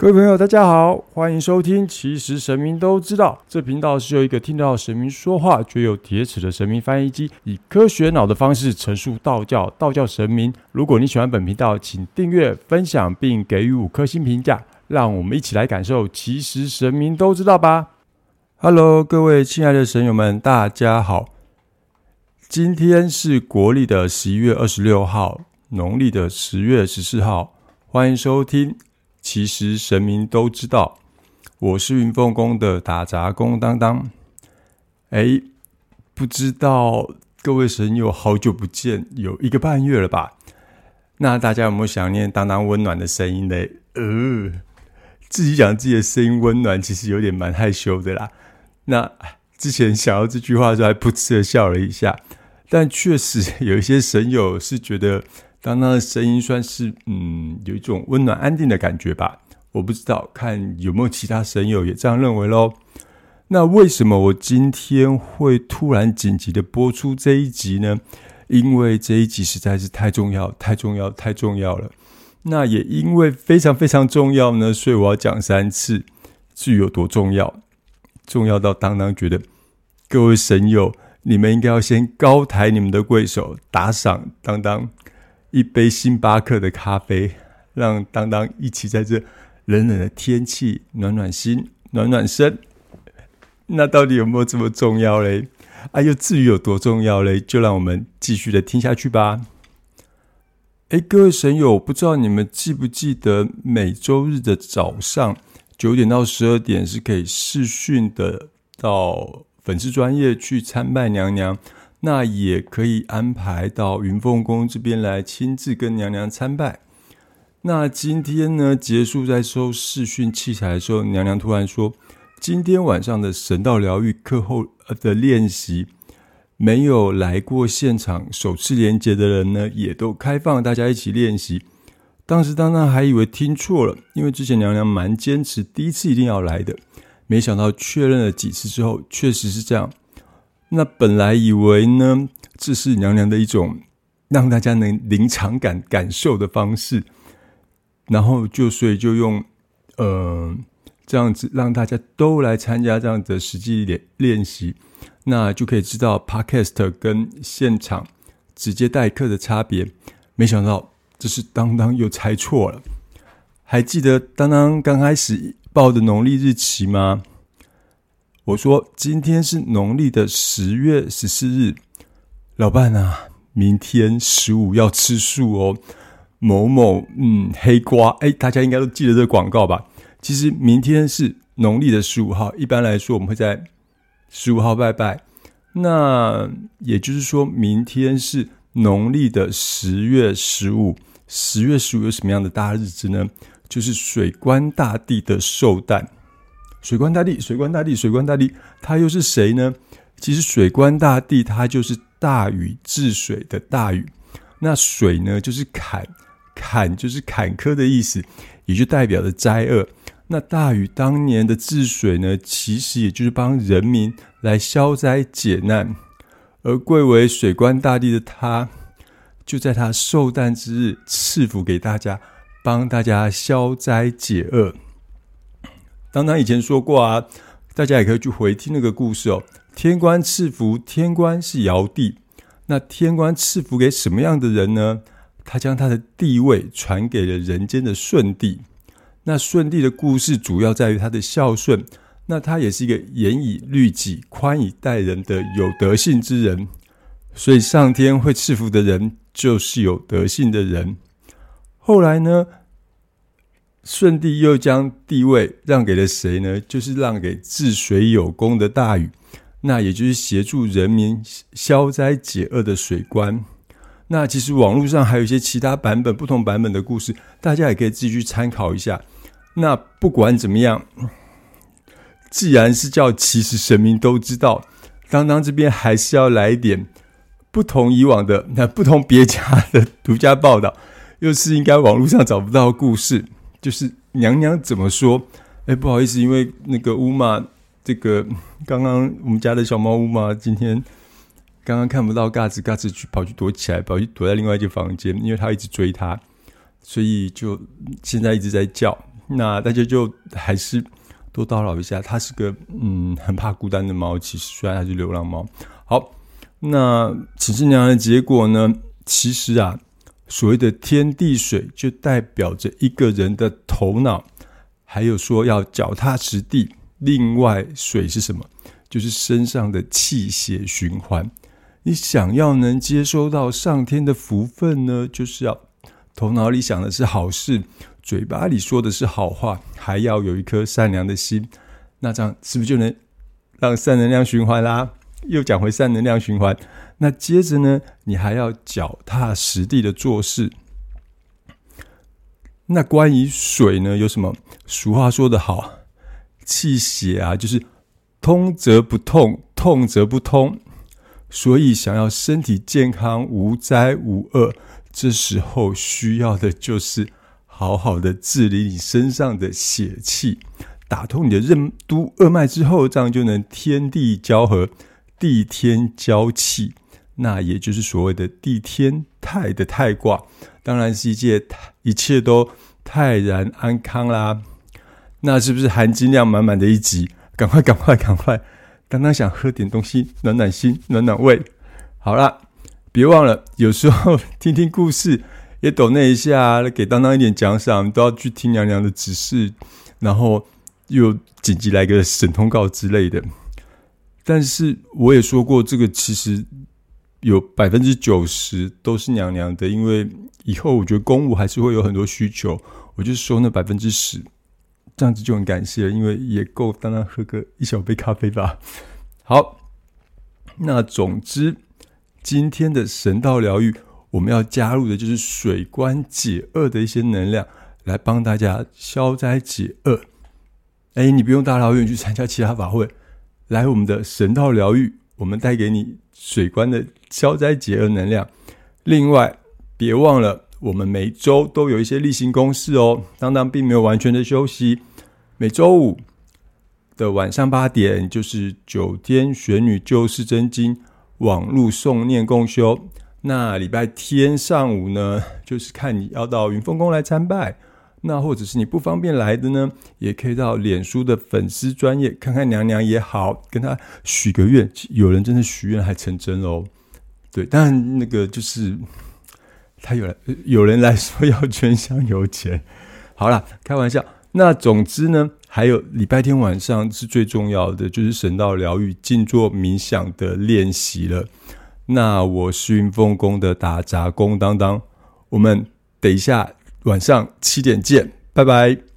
各位朋友，大家好，欢迎收听。其实神明都知道，这频道是由一个听到神明说话却有铁齿的神明翻译机，以科学脑的方式陈述道教、道教神明。如果你喜欢本频道，请订阅、分享并给予五颗星评价，让我们一起来感受。其实神明都知道吧？Hello，各位亲爱的神友们，大家好。今天是国历的十一月二十六号，农历的十月十四号，欢迎收听。其实神明都知道，我是云凤宫的打杂工当当。哎，不知道各位神友好久不见，有一个半月了吧？那大家有没有想念当当温暖的声音呢？呃，自己讲自己的声音温暖，其实有点蛮害羞的啦。那之前想到这句话的时候，还噗嗤的笑了一下。但确实有一些神友是觉得。当当的声音算是嗯，有一种温暖安定的感觉吧。我不知道，看有没有其他神友也这样认为喽。那为什么我今天会突然紧急的播出这一集呢？因为这一集实在是太重要、太重要、太重要了。那也因为非常非常重要呢，所以我要讲三次。至于有多重要，重要到当当觉得各位神友，你们应该要先高抬你们的贵手，打赏当当。一杯星巴克的咖啡，让当当一起在这冷冷的天气暖暖心、暖暖身。那到底有没有这么重要嘞？啊，又至于有多重要嘞？就让我们继续的听下去吧。哎，各位神友，不知道你们记不记得每周日的早上九点到十二点是可以视讯的，到粉丝专业去参拜娘娘。那也可以安排到云凤宫这边来亲自跟娘娘参拜。那今天呢，结束在收视讯器材的时候，娘娘突然说：“今天晚上的神道疗愈课后的练习，没有来过现场首次连接的人呢，也都开放大家一起练习。”当时当当还以为听错了，因为之前娘娘蛮坚持第一次一定要来的，没想到确认了几次之后，确实是这样。那本来以为呢，这是娘娘的一种让大家能临场感感受的方式，然后就所以就用呃这样子让大家都来参加这样的实际练练习，那就可以知道 podcast 跟现场直接代课的差别。没想到这是当当又猜错了，还记得当当刚开始报的农历日期吗？我说今天是农历的十月十四日，老伴啊，明天十五要吃素哦。某某嗯，黑瓜哎，大家应该都记得这个广告吧？其实明天是农历的十五号，一般来说我们会在十五号拜拜。那也就是说明天是农历的十月十五。十月十五有什么样的大日子呢？就是水官大帝的寿诞。水官大帝，水官大帝，水官大帝，他又是谁呢？其实水官大帝他就是大禹治水的大禹。那水呢，就是坎，坎就是坎坷的意思，也就代表着灾厄。那大禹当年的治水呢，其实也就是帮人民来消灾解难。而贵为水官大帝的他，就在他寿诞之日赐福给大家，帮大家消灾解厄。当当以前说过啊，大家也可以去回听那个故事哦。天官赐福，天官是尧帝。那天官赐福给什么样的人呢？他将他的地位传给了人间的舜帝。那舜帝的故事主要在于他的孝顺。那他也是一个严以律己、宽以待人的有德性之人。所以上天会赐福的人，就是有德性的人。后来呢？舜帝又将帝位让给了谁呢？就是让给治水有功的大禹，那也就是协助人民消灾解厄的水官。那其实网络上还有一些其他版本、不同版本的故事，大家也可以自己去参考一下。那不管怎么样，既然是叫其实神明都知道，当当这边还是要来一点不同以往的、那不同别家的独家报道，又是应该网络上找不到故事。就是娘娘怎么说？哎，不好意思，因为那个乌玛，这个刚刚我们家的小猫乌玛今天刚刚看不到嘎子，嘎子去跑去躲起来，跑去躲在另外一间房间，因为它一直追它，所以就现在一直在叫。那大家就还是多叨扰一下。它是个嗯很怕孤单的猫，其实虽然它是流浪猫。好，那请示娘的结果呢？其实啊，所谓的天地水，就代表着一个人的头脑，还有说要脚踏实地。另外，水是什么？就是身上的气血循环。你想要能接收到上天的福分呢，就是要头脑里想的是好事，嘴巴里说的是好话，还要有一颗善良的心。那这样是不是就能让善能量循环啦？又讲回善能量循环。那接着呢，你还要脚踏实地的做事。那关于水呢，有什么？俗话说得好，气血啊，就是通则不痛，痛则不通。所以，想要身体健康、无灾无厄，这时候需要的就是好好的治理你身上的血气，打通你的任督二脉之后，这样就能天地交合，地天交气。那也就是所谓的地天泰的泰卦，当然是一切一切都泰然安康啦。那是不是含金量满满的一集？赶快，赶快，赶快！刚刚想喝点东西暖暖心、暖暖胃。好了，别忘了，有时候听听故事也抖那一下，给当当一点奖赏，都要去听娘娘的指示，然后又紧急来个审通告之类的。但是我也说过，这个其实。有百分之九十都是娘娘的，因为以后我觉得公务还是会有很多需求，我就收那百分之十，这样子就很感谢，因为也够当当喝个一小杯咖啡吧。好，那总之今天的神道疗愈，我们要加入的就是水关解厄的一些能量，来帮大家消灾解厄。哎，你不用大老远去参加其他法会，来我们的神道疗愈，我们带给你水关的。消灾解厄能量。另外，别忘了，我们每周都有一些例行公事哦。当当并没有完全的休息。每周五的晚上八点，就是九天玄女救世真经网络诵念共修。那礼拜天上午呢，就是看你要到云峰宫来参拜，那或者是你不方便来的呢，也可以到脸书的粉丝专业看看娘娘也好，跟他许个愿。有人真的许愿还成真哦。对，但那个就是他有有人来说要捐香油钱，好了，开玩笑。那总之呢，还有礼拜天晚上是最重要的，就是神道疗愈、静坐冥想的练习了。那我是云峰宫的打杂工当当，我们等一下晚上七点见，拜拜。